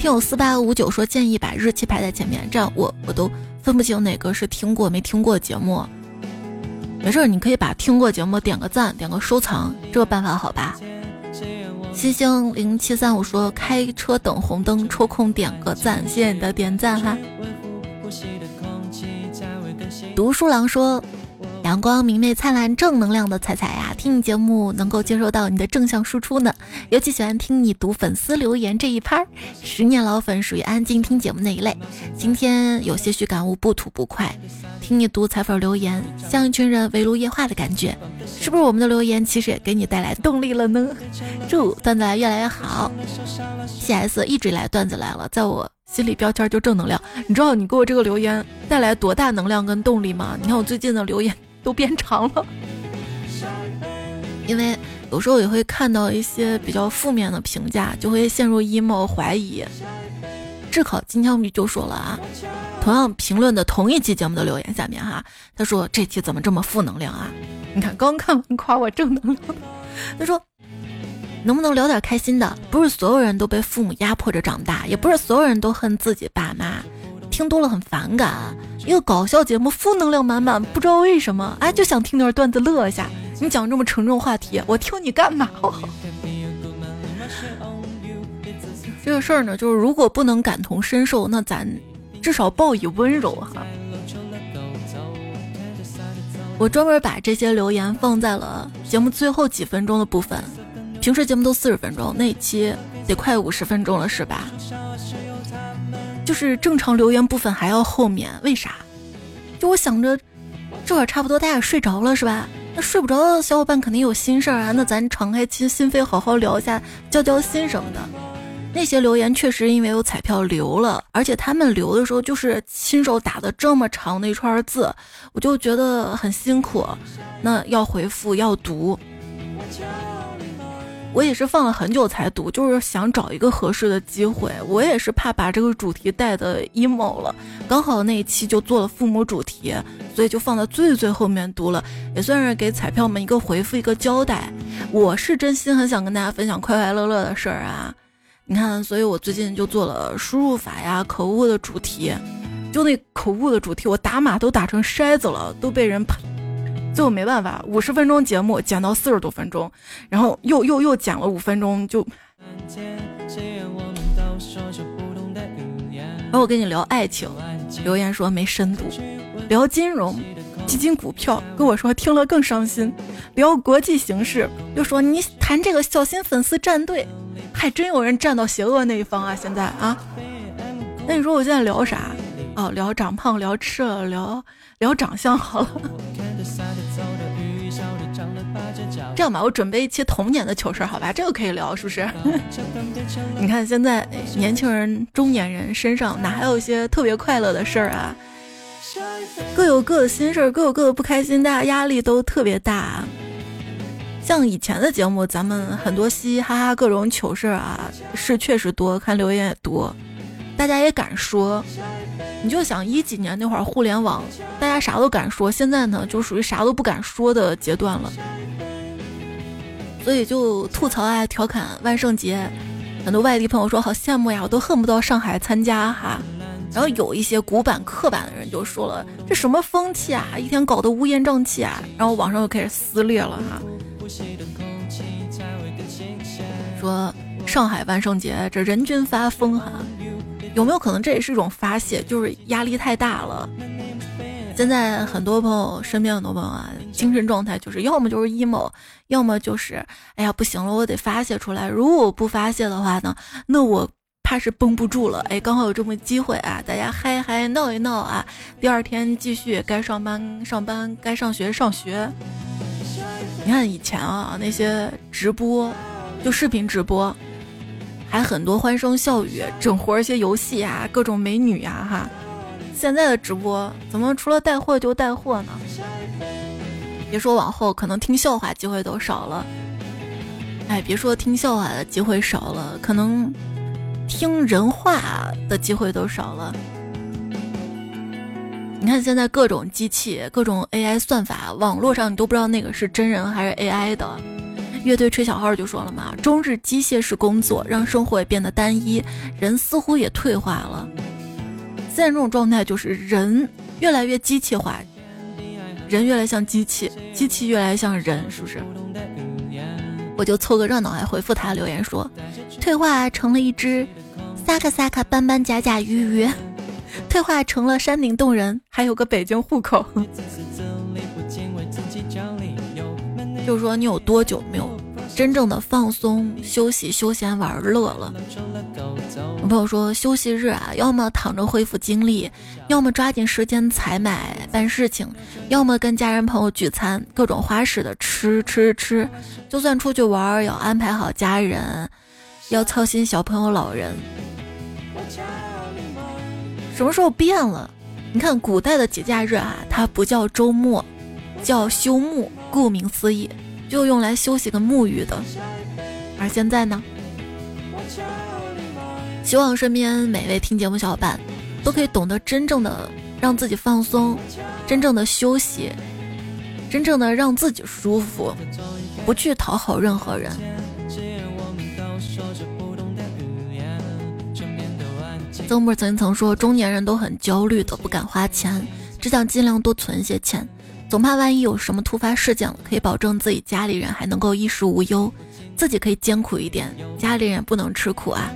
听友四八五九说建议把日期排在前面，这样我我都分不清哪个是听过没听过节目。没事，你可以把听过节目点个赞，点个收藏，这个办法好吧？星星零七三五说开车等红灯，抽空点个赞，谢谢你的点赞哈。读书郎说。阳光明媚灿烂正能量的彩彩呀，听你节目能够接收到你的正向输出呢。尤其喜欢听你读粉丝留言这一趴，十年老粉属于安静听节目那一类。今天有些许感悟，不吐不快。听你读彩粉留言，像一群人围炉夜话的感觉，是不是我们的留言其实也给你带来动力了呢？祝段子来越来越好。P.S. 一直以来段子来了，在我心理标签就正能量。你知道你给我这个留言带来多大能量跟动力吗？你看我最近的留言。都变长了，因为有时候也会看到一些比较负面的评价，就会陷入 emo 怀疑。炙烤金枪鱼就说了啊，同样评论的同一期节目的留言下面哈，他说这期怎么这么负能量啊？你看刚看完夸我正能量，他说能不能聊点开心的？不是所有人都被父母压迫着长大，也不是所有人都恨自己爸妈，听多了很反感。一个搞笑节目，负能量满满，不知道为什么，哎，就想听点段子乐一下。你讲这么沉重话题，我听你干嘛？(laughs) 这个事儿呢，就是如果不能感同身受，那咱至少报以温柔哈。我专门把这些留言放在了节目最后几分钟的部分，平时节目都四十分钟，那一期得快五十分钟了，是吧？就是正常留言部分还要后面，为啥？就我想着这会儿差不多大家也睡着了，是吧？那睡不着的小伙伴肯定有心事儿啊，那咱敞开心心扉好好聊一下，交交心什么的。那些留言确实因为有彩票留了，而且他们留的时候就是亲手打的这么长的一串字，我就觉得很辛苦。那要回复要读，我也是放了很久才读，就是想找一个合适的机会。我也是怕把这个主题带的 emo 了，刚好那一期就做了父母主题，所以就放在最最后面读了，也算是给彩票们一个回复一个交代。我是真心很想跟大家分享快快乐乐的事儿啊。你看，所以我最近就做了输入法呀、口误的主题，就那口误的主题，我打码都打成筛子了，都被人喷。最后没办法，五十分钟节目剪到四十多分钟，然后又又又剪了五分钟，就。然后我跟你聊爱情，留言说没深度；聊金融、基金、股票，跟我说听了更伤心；聊国际形势，又说你谈这个小心粉丝站队。还真有人站到邪恶那一方啊！现在啊，那你说我现在聊啥？哦，聊长胖，聊吃了，聊聊长相好了。(laughs) 这样吧，我准备一期童年的糗事，好吧？这个可以聊，是不是？(laughs) 你看现在年轻人、中年人身上哪还有一些特别快乐的事儿啊？各有各的心事儿，各有各的不开心，大家压力都特别大。像以前的节目，咱们很多嘻嘻哈哈各种糗事啊，是确实多，看留言也多，大家也敢说。你就想一几年那会儿互联网，大家啥都敢说，现在呢就属于啥都不敢说的阶段了。所以就吐槽啊，调侃万圣节，很多外地朋友说好羡慕呀，我都恨不得上海参加哈。然后有一些古板刻板的人就说了，这什么风气啊，一天搞得乌烟瘴气啊，然后网上又开始撕裂了哈。说上海万圣节这人均发疯哈，有没有可能这也是一种发泄？就是压力太大了。现在很多朋友身边很多朋友啊，精神状态就是要么就是 emo，要么就是哎呀不行了，我得发泄出来。如果我不发泄的话呢，那我怕是绷不住了。哎，刚好有这么机会啊，大家嗨嗨闹一闹啊，第二天继续该上班上班，该上学上学。你看以前啊，那些直播，就视频直播，还很多欢声笑语，整活一些游戏啊，各种美女呀，哈。现在的直播怎么除了带货就带货呢？别说往后可能听笑话机会都少了，哎，别说听笑话的机会少了，可能听人话的机会都少了。你看现在各种机器、各种 AI 算法，网络上你都不知道那个是真人还是 AI 的。乐队吹小号就说了嘛，终日机械式工作让生活也变得单一，人似乎也退化了。现在这种状态就是人越来越机器化，人越来像机器，机器越来越像人，是不是？我就凑个热闹，还回复他留言说，退化成了一只撒卡撒卡斑斑甲甲鱼鱼。退化成了山顶洞人，还有个北京户口。就说，你有多久没有真正的放松、休息、休闲、玩乐了？我朋友说，休息日啊，要么躺着恢复精力，要么抓紧时间采买办事情，要么跟家人朋友聚餐，各种花式的吃吃吃。就算出去玩，也要安排好家人，要操心小朋友、老人。什么时候变了？你看古代的节假日啊，它不叫周末，叫休沐，顾名思义，就用来休息跟沐浴的。而现在呢，希望身边每位听节目小伙伴都可以懂得真正的让自己放松，真正的休息，真正的让自己舒服，不去讨好任何人。曾木曾曾说，中年人都很焦虑的，不敢花钱，只想尽量多存些钱，总怕万一有什么突发事件了，可以保证自己家里人还能够衣食无忧，自己可以艰苦一点，家里人不能吃苦啊。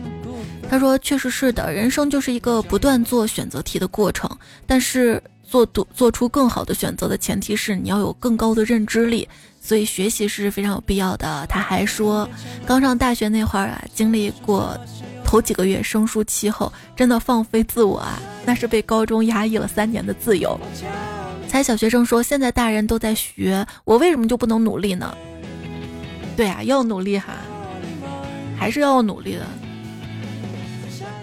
他说，确实是的，人生就是一个不断做选择题的过程，但是做做做出更好的选择的前提是你要有更高的认知力，所以学习是非常有必要的。他还说，刚上大学那会儿啊，经历过。头几个月生疏期后，真的放飞自我啊，那是被高中压抑了三年的自由。才小学生说，现在大人都在学，我为什么就不能努力呢？对啊，要努力哈，还是要努力的。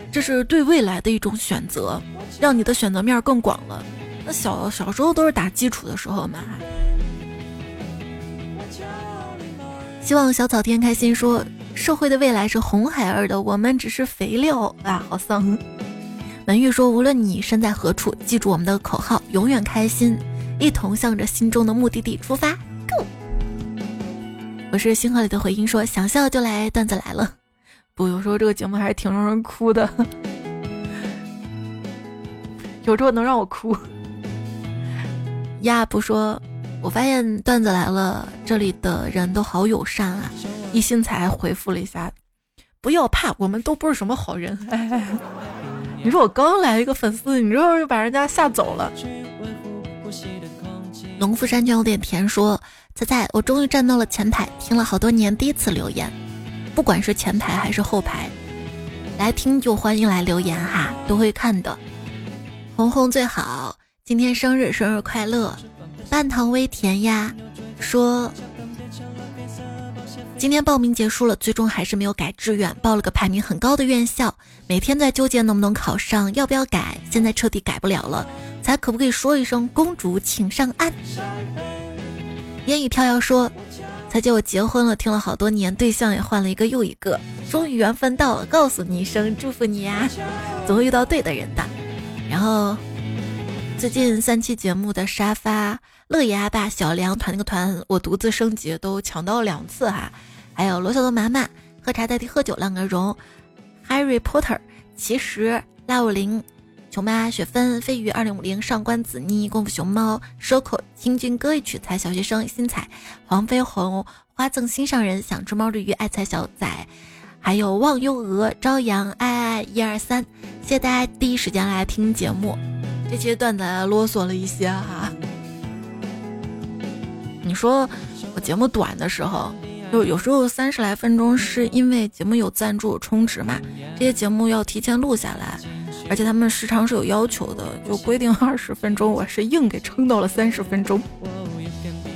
这是对未来的一种选择，让你的选择面更广了。那小小时候都是打基础的时候嘛。希望小草天开心说。社会的未来是红孩儿的，我们只是肥料啊！好丧。文玉说：“无论你身在何处，记住我们的口号，永远开心，一同向着心中的目的地出发。”Go！我是星河里的回音，说想笑就来段子来了。不，有时候这个节目还是挺让人哭的，(laughs) 有时候能让我哭。亚不说，我发现段子来了，这里的人都好友善啊。一心才回复了一下，不要怕，我们都不是什么好人。哎，(laughs) 你说我刚来一个粉丝，你这又把人家吓走了。农夫山泉有点甜，说猜猜，我终于站到了前排，听了好多年，第一次留言。不管是前排还是后排，来听就欢迎来留言哈，都会看的。红红最好，今天生日，生日快乐！半糖微甜呀，说。今天报名结束了，最终还是没有改志愿，报了个排名很高的院校。每天在纠结能不能考上，要不要改。现在彻底改不了了，才可不可以说一声公主请上岸？烟雨飘摇说：“才姐，我结婚了，听了好多年，对象也换了一个又一个，终于缘分到了，告诉你一声，祝福你呀，总会遇到对的人的。”然后最近三期节目的沙发、乐爷阿爸、小梁团那个团，我独自升级都抢到了两次哈。还有罗小多、麻麻喝茶代替喝酒，浪个荣，Harry Potter，其实拉五零，穷妈雪芬飞鱼二零五零上官子妮功夫熊猫收口听君歌一曲才小学生新彩。黄飞鸿花赠心上人想吃猫绿鱼爱财小仔，还有忘忧鹅朝阳爱爱一二三，谢谢大家第一时间来听节目，这期段子啰嗦了一些哈，你说我节目短的时候。就有时候三十来分钟是因为节目有赞助充值嘛，这些节目要提前录下来，而且他们时长是有要求的，就规定二十分钟，我是硬给撑到了三十分钟。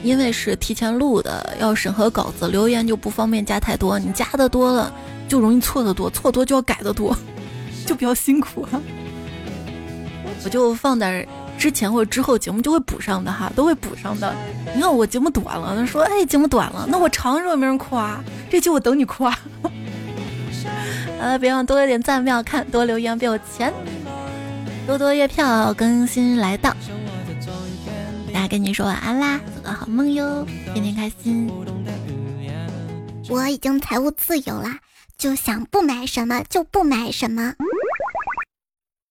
因为是提前录的，要审核稿子，留言就不方便加太多，你加的多了就容易错的多，错多就要改的多，(laughs) 就比较辛苦。我就放在。之前或者之后节目就会补上的哈，都会补上的。你看我节目短了，他说哎节目短了，那我长时候没人夸，这期我等你夸。(laughs) 呃，别忘多留点赞，不要看，多留言不有钱，多多月票更新来到。大家跟你说晚安啦，做个好梦哟，天天开心。我已经财务自由啦，就想不买什么就不买什么。